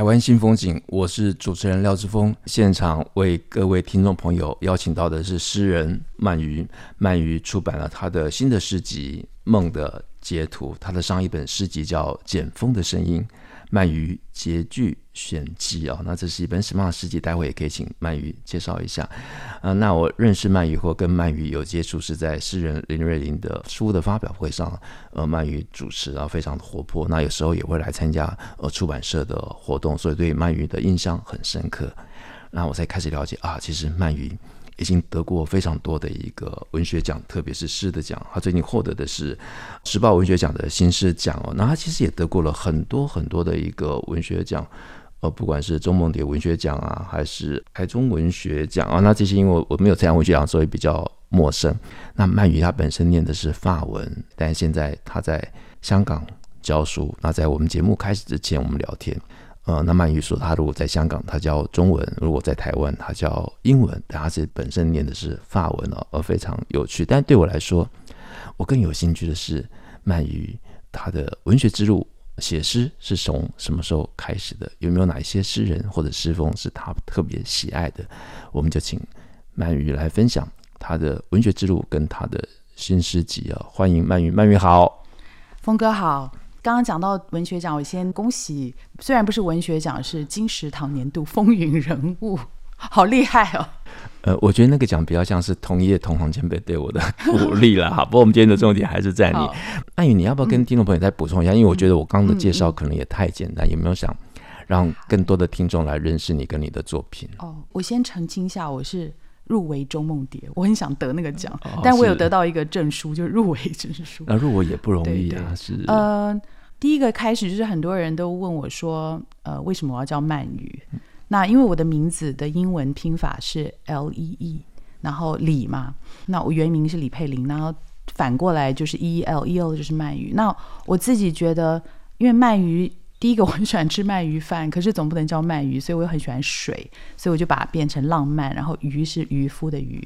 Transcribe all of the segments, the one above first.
台湾新风景，我是主持人廖志峰。现场为各位听众朋友邀请到的是诗人鳗鱼。鳗鱼出版了他的新的诗集《梦的截图》，他的上一本诗集叫《剪风的声音》。鳗鱼结句选集啊，那这是一本什么样的诗集？待会也可以请鳗鱼介绍一下。啊，那我认识鳗鱼或跟鳗鱼有接触是在诗人林瑞麟的书的发表会上，呃，鳗鱼主持，然后非常的活泼。那有时候也会来参加呃出版社的活动，所以对鳗鱼的印象很深刻。那我才开始了解啊，其实鳗鱼。已经得过非常多的一个文学奖，特别是诗的奖。他最近获得的是时报文学奖的新诗奖哦。那他其实也得过了很多很多的一个文学奖，呃，不管是中梦蝶文学奖啊，还是台中文学奖啊。那这些因为我没有参加文学奖，所以比较陌生。那鳗鱼他本身念的是法文，但现在他在香港教书。那在我们节目开始之前，我们聊天。呃，那鳗鱼说，他如果在香港，他教中文；如果在台湾，他教英文。但他是本身念的是法文哦，而非常有趣。但对我来说，我更有兴趣的是鳗鱼他的文学之路，写诗是从什么时候开始的？有没有哪一些诗人或者诗风是他特别喜爱的？我们就请鳗鱼来分享他的文学之路跟他的新诗集啊！欢迎鳗鱼，鳗鱼好，峰哥好。刚刚讲到文学奖，我先恭喜，虽然不是文学奖，是金石堂年度风云人物，好厉害哦！呃，我觉得那个奖比较像是同业同行前辈对我的鼓励了 哈。不过我们今天的重点还是在你，曼宇，你要不要跟听众朋友再补充一下？嗯、因为我觉得我刚刚的介绍可能也太简单，嗯、有没有想让更多的听众来认识你跟你的作品？哦，我先澄清一下，我是。入围钟梦蝶，我很想得那个奖，哦、但我有得到一个证书，就是入围证书。那入围也不容易啊，是。呃，第一个开始就是很多人都问我说，呃，为什么我要叫鳗鱼？嗯、那因为我的名字的英文拼法是 L E E，然后李嘛，那我原名是李佩玲，然后反过来就是 E L E L 就是鳗鱼。那我自己觉得，因为鳗鱼。第一个我很喜欢吃鳗鱼饭，可是总不能叫鳗鱼，所以我又很喜欢水，所以我就把它变成浪漫，然后鱼是渔夫的鱼。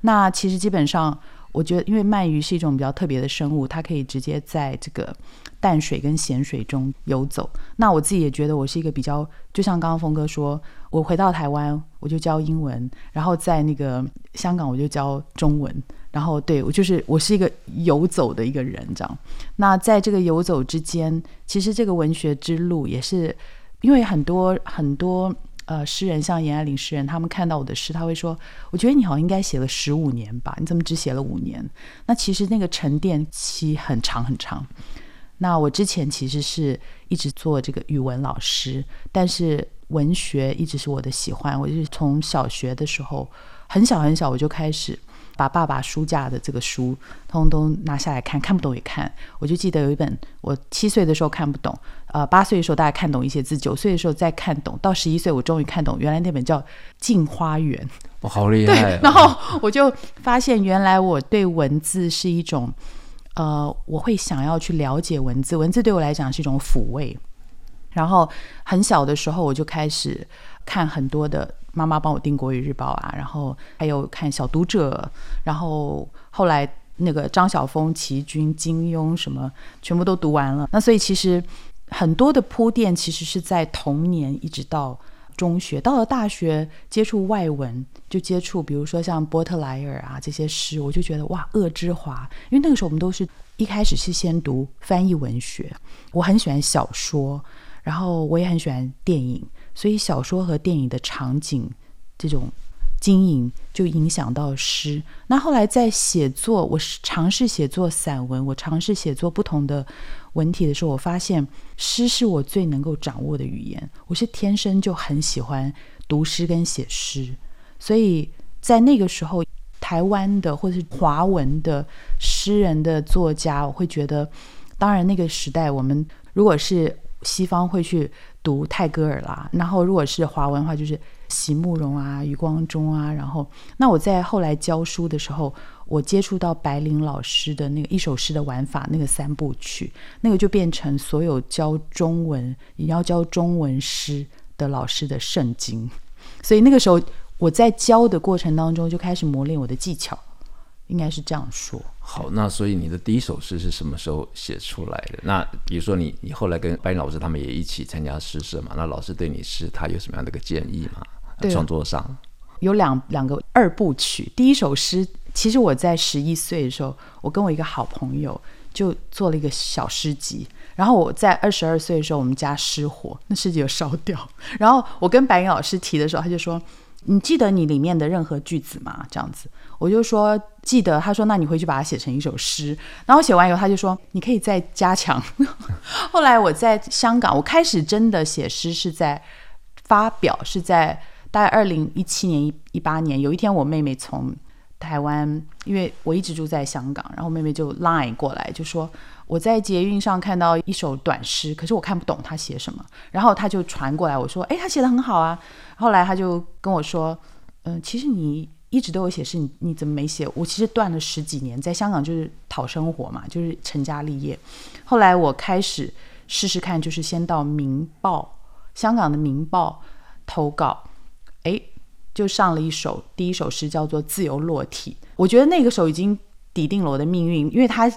那其实基本上，我觉得因为鳗鱼是一种比较特别的生物，它可以直接在这个淡水跟咸水中游走。那我自己也觉得我是一个比较，就像刚刚峰哥说，我回到台湾我就教英文，然后在那个香港我就教中文。然后对我就是我是一个游走的一个人，这样。那在这个游走之间，其实这个文学之路也是，因为很多很多呃诗人，像严爱玲诗人，他们看到我的诗，他会说：“我觉得你好像应该写了十五年吧？你怎么只写了五年？”那其实那个沉淀期很长很长。那我之前其实是一直做这个语文老师，但是文学一直是我的喜欢。我就是从小学的时候，很小很小我就开始。把爸爸书架的这个书通通拿下来看，看不懂也看。我就记得有一本，我七岁的时候看不懂，呃，八岁的时候大概看懂一些字，九岁的时候再看懂，到十一岁我终于看懂，原来那本叫《镜花缘》。我好厉害啊！然后我就发现，原来我对文字是一种，呃，我会想要去了解文字，文字对我来讲是一种抚慰。然后很小的时候我就开始看很多的。妈妈帮我订《国语日报》啊，然后还有看《小读者》，然后后来那个张晓风、琦君、金庸什么，全部都读完了。那所以其实很多的铺垫，其实是在童年一直到中学，到了大学接触外文，就接触比如说像波特莱尔啊这些诗，我就觉得哇，恶之华。因为那个时候我们都是一开始是先读翻译文学，我很喜欢小说，然后我也很喜欢电影。所以小说和电影的场景这种经营就影响到诗。那后来在写作，我尝试写作散文，我尝试写作不同的文体的时候，我发现诗是我最能够掌握的语言。我是天生就很喜欢读诗跟写诗，所以在那个时候，台湾的或者是华文的诗人的作家，我会觉得当然，那个时代我们如果是西方会去读泰戈尔啦，然后如果是华文的话，就是席慕容啊、余光中啊。然后，那我在后来教书的时候，我接触到白灵老师的那个一首诗的玩法，那个三部曲，那个就变成所有教中文也要教中文诗的老师的圣经。所以那个时候我在教的过程当中就开始磨练我的技巧。应该是这样说。好，那所以你的第一首诗是什么时候写出来的？那比如说你，你后来跟白云老师他们也一起参加诗社嘛？那老师对你诗他有什么样的一个建议吗？创作上有两两个二部曲。第一首诗，其实我在十一岁的时候，我跟我一个好朋友就做了一个小诗集。然后我在二十二岁的时候，我们家失火，那诗集有烧掉。然后我跟白云老师提的时候，他就说。你记得你里面的任何句子吗？这样子，我就说记得。他说，那你回去把它写成一首诗。然后写完以后，他就说你可以再加强。后来我在香港，我开始真的写诗是在发表，是在大概二零一七年、一一八年。有一天，我妹妹从台湾，因为我一直住在香港，然后妹妹就 line 过来，就说。我在捷运上看到一首短诗，可是我看不懂他写什么，然后他就传过来，我说：“哎，他写的很好啊。”后来他就跟我说：“嗯、其实你一直都有写诗，你你怎么没写？我其实断了十几年，在香港就是讨生活嘛，就是成家立业。后来我开始试试看，就是先到《明报》香港的《明报》投稿，哎，就上了一首第一首诗，叫做《自由落体》。我觉得那个时候已经抵定了我的命运，因为他。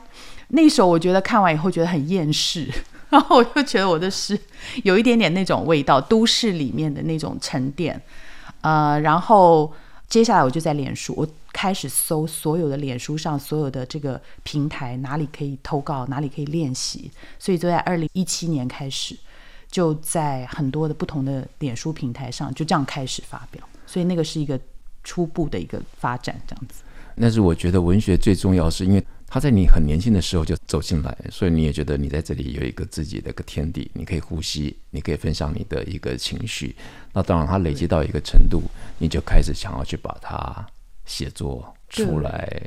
那首我觉得看完以后觉得很厌世，然后我就觉得我的诗有一点点那种味道，都市里面的那种沉淀。呃，然后接下来我就在脸书，我开始搜所有的脸书上所有的这个平台，哪里可以投稿，哪里可以练习。所以就在二零一七年开始，就在很多的不同的脸书平台上就这样开始发表。所以那个是一个初步的一个发展，这样子。但是我觉得文学最重要是因为。他在你很年轻的时候就走进来，所以你也觉得你在这里有一个自己的一个天地，你可以呼吸，你可以分享你的一个情绪。那当然，他累积到一个程度，你就开始想要去把它写作出来。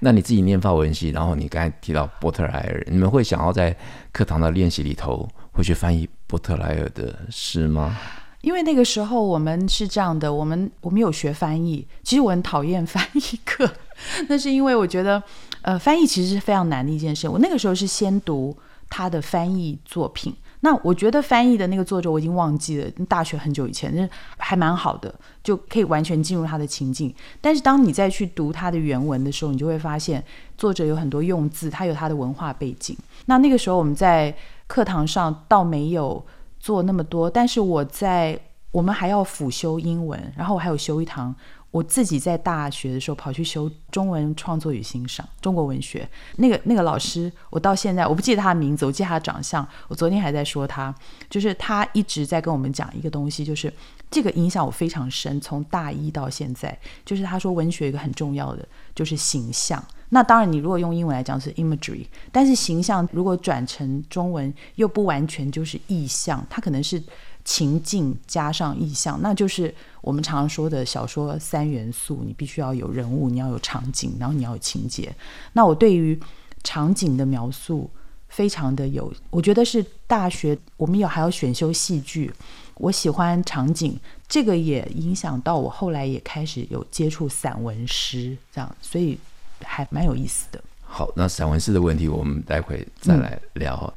那你自己念法文系，然后你刚才提到波特莱尔，你们会想要在课堂的练习里头会去翻译波特莱尔的诗吗？因为那个时候我们是这样的，我们我们有学翻译，其实我很讨厌翻译课，那是因为我觉得。呃，翻译其实是非常难的一件事。我那个时候是先读他的翻译作品，那我觉得翻译的那个作者我已经忘记了，大学很久以前，那还蛮好的，就可以完全进入他的情境。但是当你再去读他的原文的时候，你就会发现作者有很多用字，他有他的文化背景。那那个时候我们在课堂上倒没有做那么多，但是我在我们还要辅修英文，然后我还有修一堂。我自己在大学的时候跑去修中文创作与欣赏中国文学，那个那个老师，我到现在我不记得他的名字，我记得他的长相。我昨天还在说他，就是他一直在跟我们讲一个东西，就是这个影响我非常深，从大一到现在，就是他说文学一个很重要的就是形象。那当然，你如果用英文来讲是 imagery，但是形象如果转成中文又不完全就是意象，它可能是。情境加上意象，那就是我们常说的小说三元素。你必须要有人物，你要有场景，然后你要有情节。那我对于场景的描述非常的有，我觉得是大学我们有还要选修戏剧，我喜欢场景，这个也影响到我后来也开始有接触散文诗，这样，所以还蛮有意思的。好，那散文诗的问题，我们待会再来聊。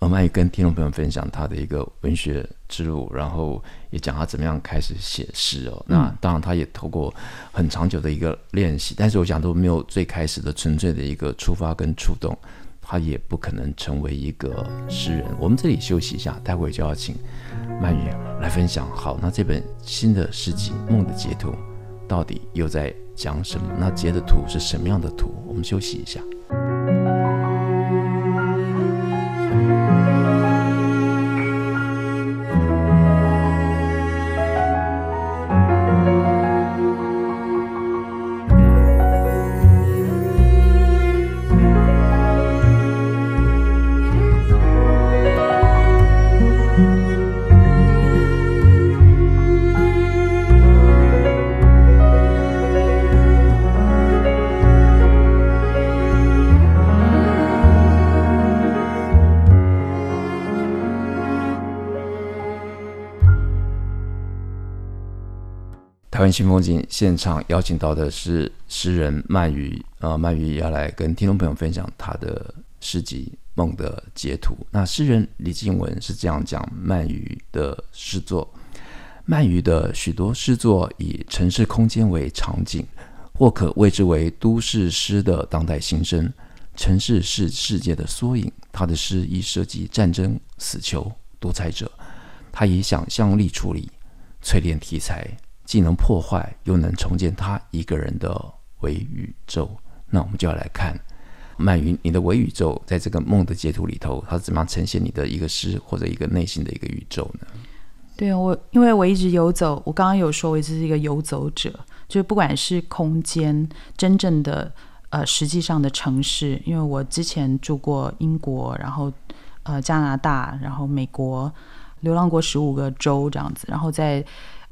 呃，曼语跟听众朋友分享他的一个文学之路，然后也讲他怎么样开始写诗哦。那当然，他也透过很长久的一个练习，但是我想都没有最开始的纯粹的一个出发跟触动，他也不可能成为一个诗人。我们这里休息一下，待会就要请曼语来分享。好，那这本新的诗集《梦的截图》到底又在讲什么？那截的图是什么样的图？我们休息一下。新风景现场邀请到的是诗人漫渔，呃，漫渔要来跟听众朋友分享他的诗集《梦的截图》。那诗人李静文是这样讲漫渔的诗作：漫渔的许多诗作以城市空间为场景，或可谓之为都市诗的当代新生。城市是世界的缩影，他的诗亦涉及战争、死囚、独裁者。他以想象力处理、淬炼题材，既能破坏又能重建他一个人的伪宇宙。那我们就要来看曼云，你的伪宇宙在这个梦的截图里头，它是怎么样呈现你的一个诗或者一个内心的一个宇宙呢？对，我因为我一直游走，我刚刚有说我一直是一个游走者，就是不管是空间真正的呃实际上的城市，因为我之前住过英国，然后呃加拿大，然后美国。流浪过十五个州这样子，然后在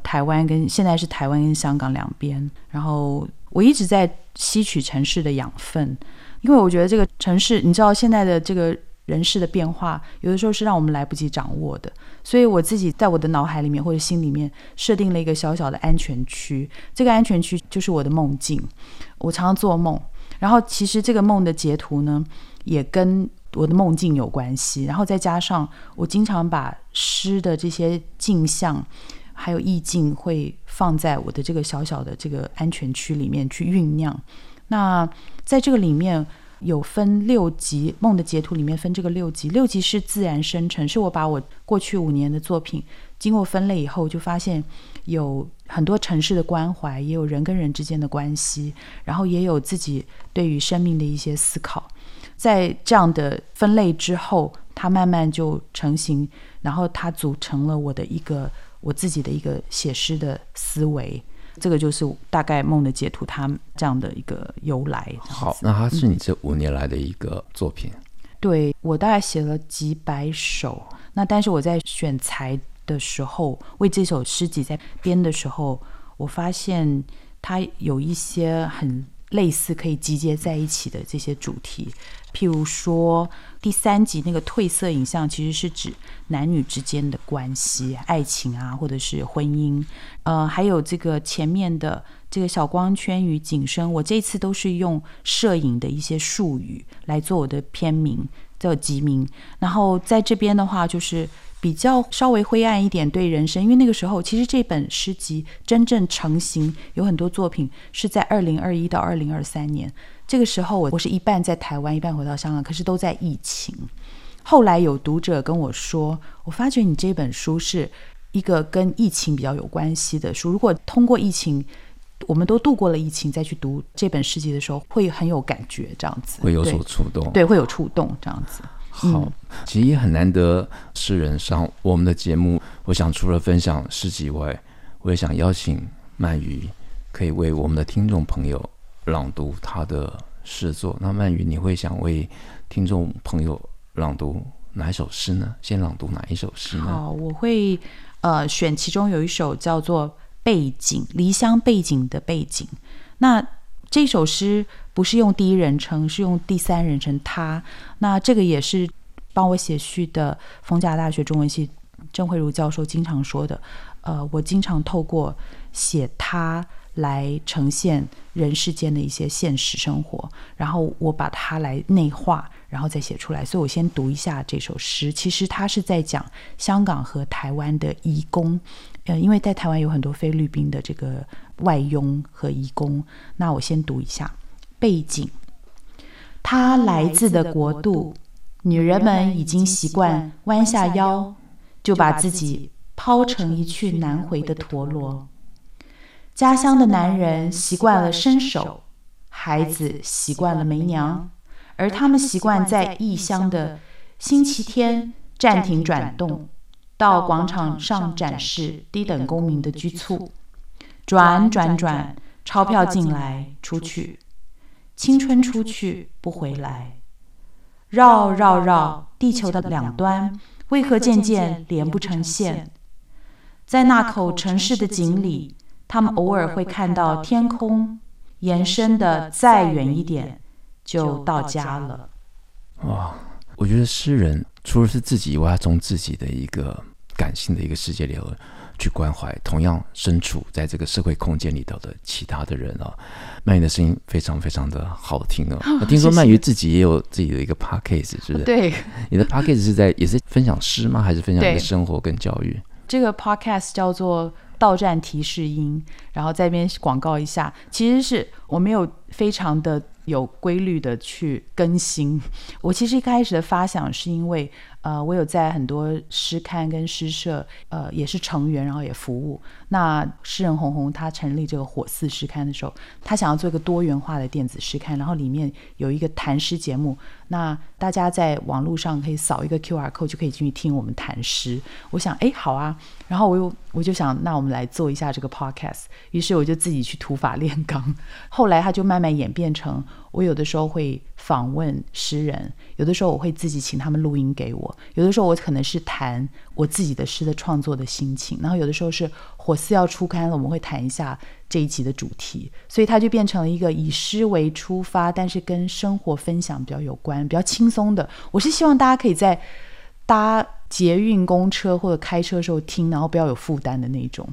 台湾跟现在是台湾跟香港两边，然后我一直在吸取城市的养分，因为我觉得这个城市，你知道现在的这个人事的变化，有的时候是让我们来不及掌握的，所以我自己在我的脑海里面或者心里面设定了一个小小的安全区，这个安全区就是我的梦境，我常常做梦，然后其实这个梦的截图呢，也跟我的梦境有关系，然后再加上我经常把诗的这些镜像还有意境会放在我的这个小小的这个安全区里面去酝酿。那在这个里面有分六集，梦的截图里面分这个六集，六集是自然生成，是我把我过去五年的作品经过分类以后，就发现有很多城市的关怀，也有人跟人之间的关系，然后也有自己对于生命的一些思考。在这样的分类之后，它慢慢就成型，然后它组成了我的一个我自己的一个写诗的思维。这个就是大概梦的解读，它这样的一个由来。好，那它是你这五年来的一个作品。嗯、对，我大概写了几百首，那但是我在选材的时候，为这首诗集在编的时候，我发现它有一些很。类似可以集结在一起的这些主题，譬如说第三集那个褪色影像，其实是指男女之间的关系、爱情啊，或者是婚姻。呃，还有这个前面的这个小光圈与景深，我这次都是用摄影的一些术语来做我的片名，叫集名。然后在这边的话，就是。比较稍微灰暗一点，对人生，因为那个时候其实这本诗集真正成型，有很多作品是在二零二一到二零二三年。这个时候我我是一半在台湾，一半回到香港，可是都在疫情。后来有读者跟我说，我发觉你这本书是一个跟疫情比较有关系的书。如果通过疫情，我们都度过了疫情，再去读这本诗集的时候，会很有感觉，这样子会有所触动，对，会有触动，这样子。好，其实也很难得，诗人上我们的节目。我想除了分享诗集外，我也想邀请曼瑜，可以为我们的听众朋友朗读他的诗作。那曼瑜，你会想为听众朋友朗读哪一首诗呢？先朗读哪一首诗呢？好，我会呃选其中有一首叫做《背景》，离乡背景的背景。那这首诗不是用第一人称，是用第三人称他。那这个也是帮我写序的逢甲大学中文系郑慧如教授经常说的。呃，我经常透过写他来呈现人世间的一些现实生活，然后我把它来内化，然后再写出来。所以我先读一下这首诗。其实他是在讲香港和台湾的移工。呃，因为在台湾有很多菲律宾的这个外佣和移工，那我先读一下背景。他来自的国度，女人们已经习惯弯下腰，就把自己抛成一去难回的陀螺。家乡的男人习惯了伸手，孩子习惯了没娘，而他们习惯在异乡的星期天暂停转动。到广场上展示低等公民的居促，转转转，钞票进来出去，青春出去不回来，绕绕绕，地球的两端为何渐渐连不成线？在那口城市的井里，他们偶尔会看到天空延伸的再远一点，就到家了。哇，我觉得诗人。除了是自己以外，他从自己的一个感性的一个世界里头去关怀同样身处在这个社会空间里头的其他的人啊。曼鱼的声音非常非常的好听 哦。我听说曼鱼自己也有自己的一个 podcast，是不是？对，你的 podcast 是在也是分享诗吗？还是分享你的生活跟教育？这个 podcast 叫做。到站提示音，然后在这边广告一下，其实是我没有非常的有规律的去更新。我其实一开始的发想是因为。呃，我有在很多诗刊跟诗社，呃，也是成员，然后也服务。那诗人红红他成立这个火寺诗刊的时候，他想要做一个多元化的电子诗刊，然后里面有一个谈诗节目。那大家在网络上可以扫一个 QR code 就可以进去听我们谈诗。我想，哎，好啊。然后我又我就想，那我们来做一下这个 podcast。于是我就自己去土法炼钢。后来他就慢慢演变成，我有的时候会访问诗人，有的时候我会自己请他们录音给我。有的时候我可能是谈我自己的诗的创作的心情，然后有的时候是火寺要出刊了，我们会谈一下这一集的主题，所以它就变成了一个以诗为出发，但是跟生活分享比较有关、比较轻松的。我是希望大家可以在搭捷运、公车或者开车的时候听，然后不要有负担的那种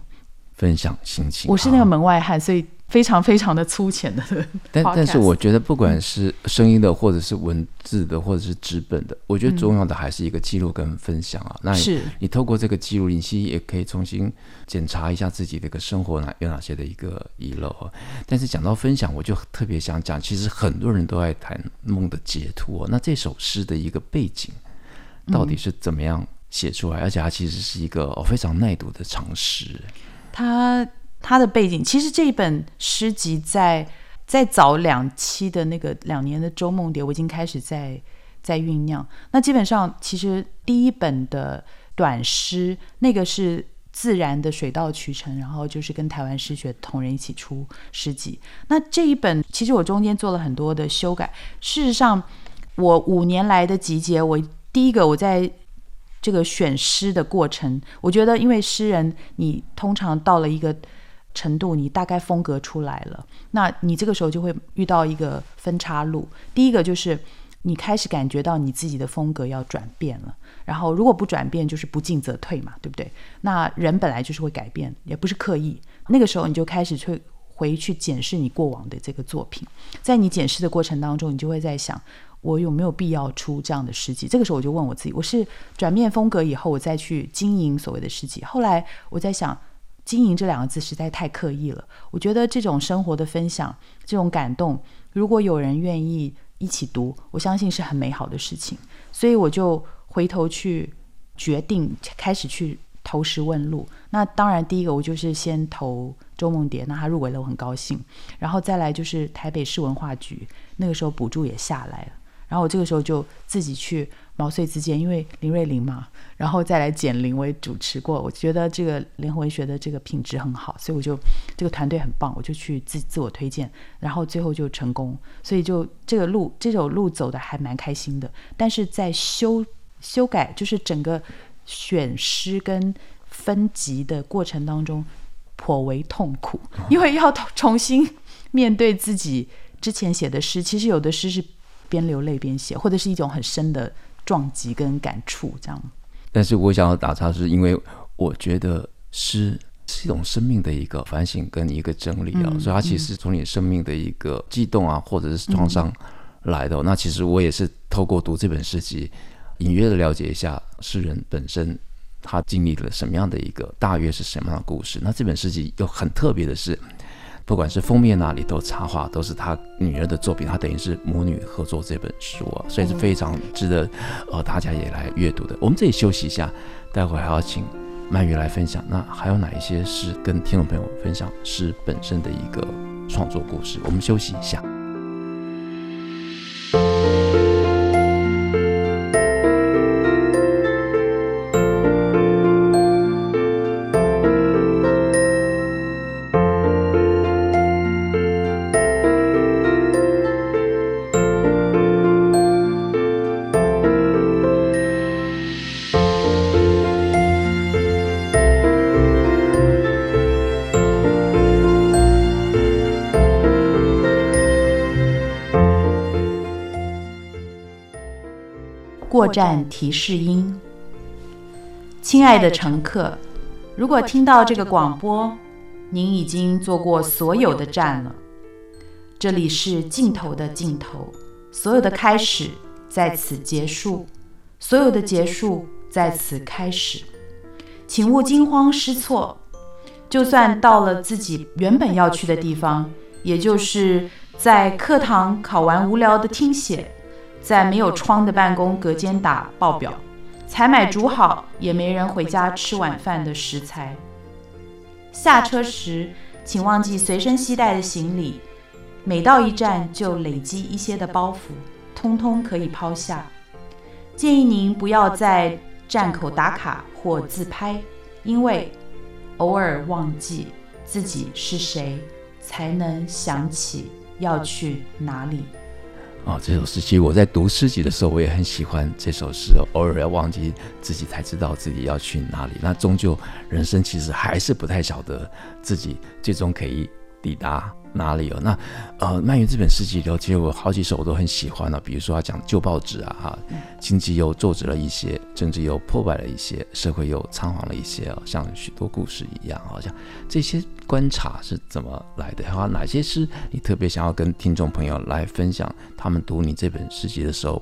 分享心情。我是那个门外汉，所以。非常非常的粗浅的，但但是我觉得不管是声音的，或者是文字的，或者是纸本的，我觉得重要的还是一个记录跟分享啊。那你你透过这个记录，你其实也可以重新检查一下自己的一个生活哪有哪些的一个遗漏啊。但是讲到分享，我就特别想讲，其实很多人都爱谈梦的解脱。那这首诗的一个背景到底是怎么样写出来？而且它其实是一个非常耐读的长诗。他他的背景其实这一本诗集在在早两期的那个两年的周梦蝶，我已经开始在在酝酿。那基本上其实第一本的短诗，那个是自然的水到渠成，然后就是跟台湾诗学同仁一起出诗集。那这一本其实我中间做了很多的修改。事实上，我五年来的集结，我第一个我在这个选诗的过程，我觉得因为诗人你通常到了一个。程度，你大概风格出来了，那你这个时候就会遇到一个分岔路。第一个就是你开始感觉到你自己的风格要转变了，然后如果不转变，就是不进则退嘛，对不对？那人本来就是会改变，也不是刻意。那个时候你就开始去回去检视你过往的这个作品，在你检视的过程当中，你就会在想，我有没有必要出这样的诗集？这个时候我就问我自己，我是转变风格以后，我再去经营所谓的诗集。后来我在想。经营这两个字实在太刻意了。我觉得这种生活的分享，这种感动，如果有人愿意一起读，我相信是很美好的事情。所以我就回头去决定开始去投石问路。那当然，第一个我就是先投周梦蝶，那他入围了，我很高兴。然后再来就是台北市文化局，那个时候补助也下来了。然后我这个时候就自己去。毛遂自荐，因为林瑞麟嘛，然后再来简玲，我也主持过，我觉得这个联合文学的这个品质很好，所以我就这个团队很棒，我就去自自我推荐，然后最后就成功，所以就这个路这种路走的还蛮开心的，但是在修修改就是整个选诗跟分级的过程当中颇为痛苦，因为要重新面对自己之前写的诗，其实有的诗是边流泪边写，或者是一种很深的。撞击跟感触这样，但是我想要打岔，是因为我觉得诗是一种生命的一个反省跟一个整理啊，嗯、所以它其实从你生命的一个激动啊，或者是创伤来的。嗯、那其实我也是透过读这本诗集，隐约的了解一下诗人本身他经历了什么样的一个，大约是什么样的故事。那这本诗集又很特别的是。不管是封面那里头插画，都是他女儿的作品，他等于是母女合作这本书啊，所以是非常值得呃大家也来阅读的。我们这里休息一下，待会还要请曼玉来分享。那还有哪一些是跟听众朋友分享是本身的一个创作故事？我们休息一下。过站提示音，亲爱的乘客，如果听到这个广播，您已经做过所有的站了。这里是尽头的尽头，所有的开始在此结束，所有的结束在此开始。请勿惊慌失措。就算到了自己原本要去的地方，也就是在课堂考完无聊的听写，在没有窗的办公隔间打报表。采买煮好也没人回家吃晚饭的食材。下车时，请忘记随身携带的行李。每到一站就累积一些的包袱，通通可以抛下。建议您不要在站口打卡或自拍，因为偶尔忘记自己是谁，才能想起要去哪里。哦，这首诗其实我在读诗集的时候，我也很喜欢这首诗。偶尔要忘记自己，才知道自己要去哪里。那终究人生其实还是不太晓得自己最终可以抵达。哪里有？那呃，鳗鱼这本诗集里头，其实我好几首我都很喜欢的，比如说他讲旧报纸啊，哈，经济又皱褶了一些，政治又破败了一些，社会又仓皇了一些，像许多故事一样，好像这些观察是怎么来的？还有哪些诗你特别想要跟听众朋友来分享？他们读你这本诗集的时候，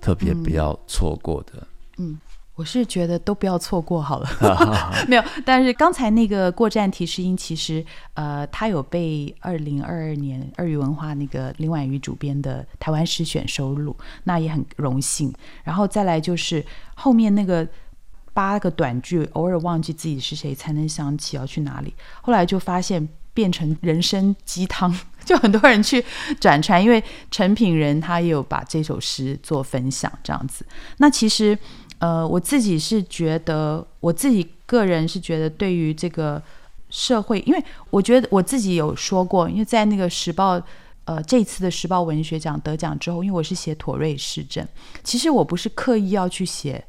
特别不要错过的。嗯。嗯我是觉得都不要错过好了，没有。但是刚才那个过站提示音，其实呃，它有被二零二二年二语文化那个林婉瑜主编的台湾诗选收录，那也很荣幸。然后再来就是后面那个八个短句，偶尔忘记自己是谁，才能想起要去哪里。后来就发现变成人生鸡汤，就很多人去转传，因为陈品仁他也有把这首诗做分享，这样子。那其实。呃，我自己是觉得，我自己个人是觉得，对于这个社会，因为我觉得我自己有说过，因为在那个时报，呃，这次的时报文学奖得奖之后，因为我是写妥瑞氏症，其实我不是刻意要去写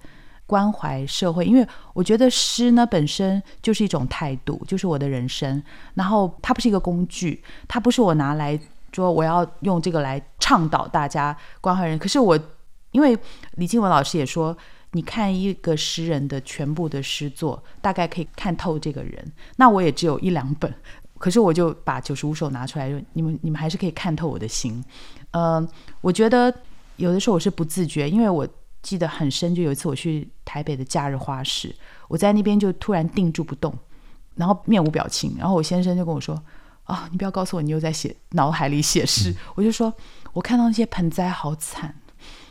关怀社会，因为我觉得诗呢本身就是一种态度，就是我的人生，然后它不是一个工具，它不是我拿来说我要用这个来倡导大家关怀人，可是我因为李静文老师也说。你看一个诗人的全部的诗作，大概可以看透这个人。那我也只有一两本，可是我就把九十五首拿出来，就你们你们还是可以看透我的心。呃，我觉得有的时候我是不自觉，因为我记得很深，就有一次我去台北的假日花市，我在那边就突然定住不动，然后面无表情，然后我先生就跟我说：“啊、哦，你不要告诉我你又在写脑海里写诗。嗯”我就说：“我看到那些盆栽好惨。”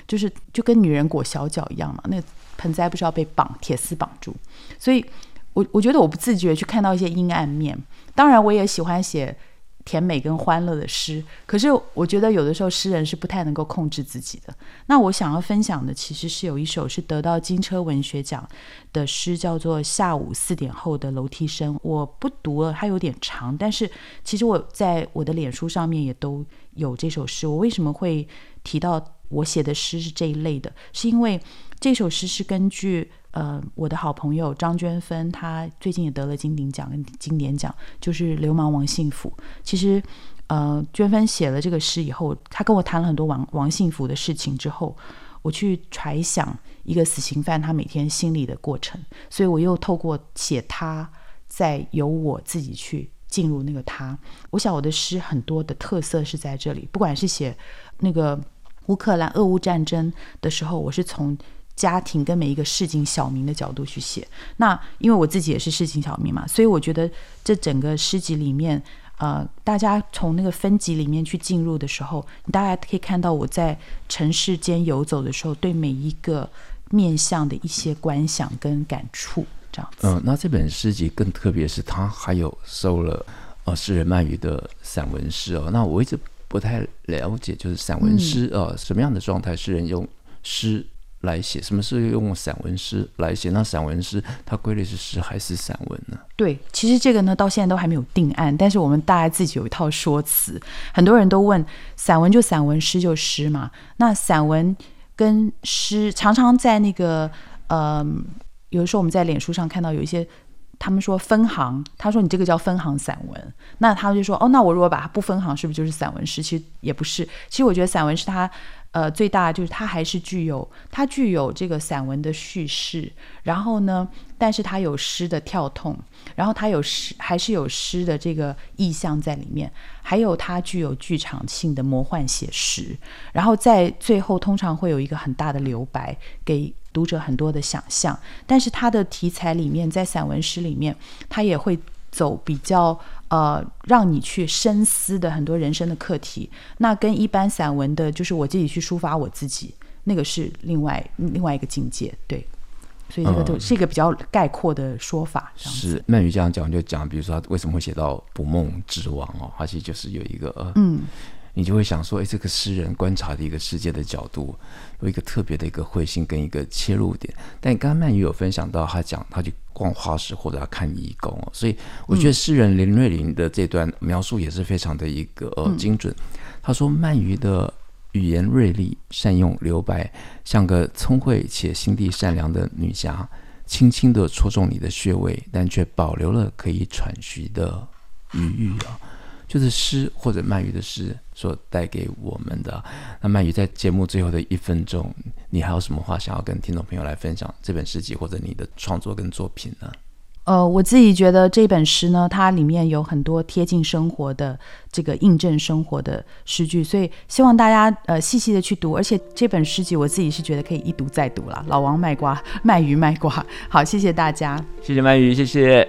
就是就跟女人裹小脚一样嘛，那盆栽不是要被绑铁丝绑住，所以我我觉得我不自觉去看到一些阴暗面。当然，我也喜欢写甜美跟欢乐的诗，可是我觉得有的时候诗人是不太能够控制自己的。那我想要分享的其实是有一首是得到金车文学奖的诗，叫做《下午四点后的楼梯声》。我不读了，它有点长，但是其实我在我的脸书上面也都有这首诗。我为什么会提到？我写的诗是这一类的，是因为这首诗是根据呃我的好朋友张娟芬，她最近也得了金鼎奖跟金典奖，就是流氓王幸福。其实呃娟芬写了这个诗以后，她跟我谈了很多王王幸福的事情之后，我去揣想一个死刑犯他每天心里的过程，所以我又透过写他，再由我自己去进入那个他。我想我的诗很多的特色是在这里，不管是写那个。乌克兰俄乌战争的时候，我是从家庭跟每一个市井小民的角度去写。那因为我自己也是市井小民嘛，所以我觉得这整个诗集里面，呃，大家从那个分级里面去进入的时候，你大概可以看到我在城市间游走的时候，对每一个面向的一些观想跟感触，这样子。嗯，那这本诗集更特别是，它还有收了呃诗人鳗鱼的散文诗哦。那我一直。不太了解，就是散文诗啊、什么样的状态诗人用诗来写？什么是用散文诗来写？那散文诗它归类是诗还是散文呢？对，其实这个呢，到现在都还没有定案。但是我们大家自己有一套说辞。很多人都问，散文就散文，诗就诗嘛？那散文跟诗常常在那个呃，有的时候我们在脸书上看到有一些。他们说分行，他说你这个叫分行散文，那他就说哦，那我如果把它不分行，是不是就是散文诗？其实也不是。其实我觉得散文是它，呃，最大就是它还是具有它具有这个散文的叙事，然后呢，但是它有诗的跳动，然后它有诗还是有诗的这个意象在里面，还有它具有剧场性的魔幻写实，然后在最后通常会有一个很大的留白，给读者很多的想象。但是它的题材里面，在散文诗里面，它也会走比较。呃，让你去深思的很多人生的课题，那跟一般散文的，就是我自己去抒发我自己，那个是另外另外一个境界，对。所以这个都是一个比较概括的说法。嗯、是鳗鱼这样讲，就讲，比如说他为什么会写到《捕梦之王》哦，他其实就是有一个嗯。你就会想说，哎，这个诗人观察的一个世界的角度，有一个特别的一个慧心跟一个切入点。但刚刚鳗鱼有分享到，他讲他去逛花市或者要看义工哦，所以我觉得诗人林瑞麟的这段描述也是非常的一个呃精准。他说，鳗鱼的语言锐利，善用留白，像个聪慧且心地善良的女侠，轻轻地戳中你的穴位，但却保留了可以喘息的余裕啊。就是诗或者鳗鱼的诗所带给我们的。那鳗鱼在节目最后的一分钟，你还有什么话想要跟听众朋友来分享这本诗集或者你的创作跟作品呢？呃，我自己觉得这本诗呢，它里面有很多贴近生活的这个印证生活的诗句，所以希望大家呃细细的去读。而且这本诗集我自己是觉得可以一读再读了。老王卖瓜，卖鱼卖瓜，好，谢谢大家，谢谢鳗鱼，谢谢。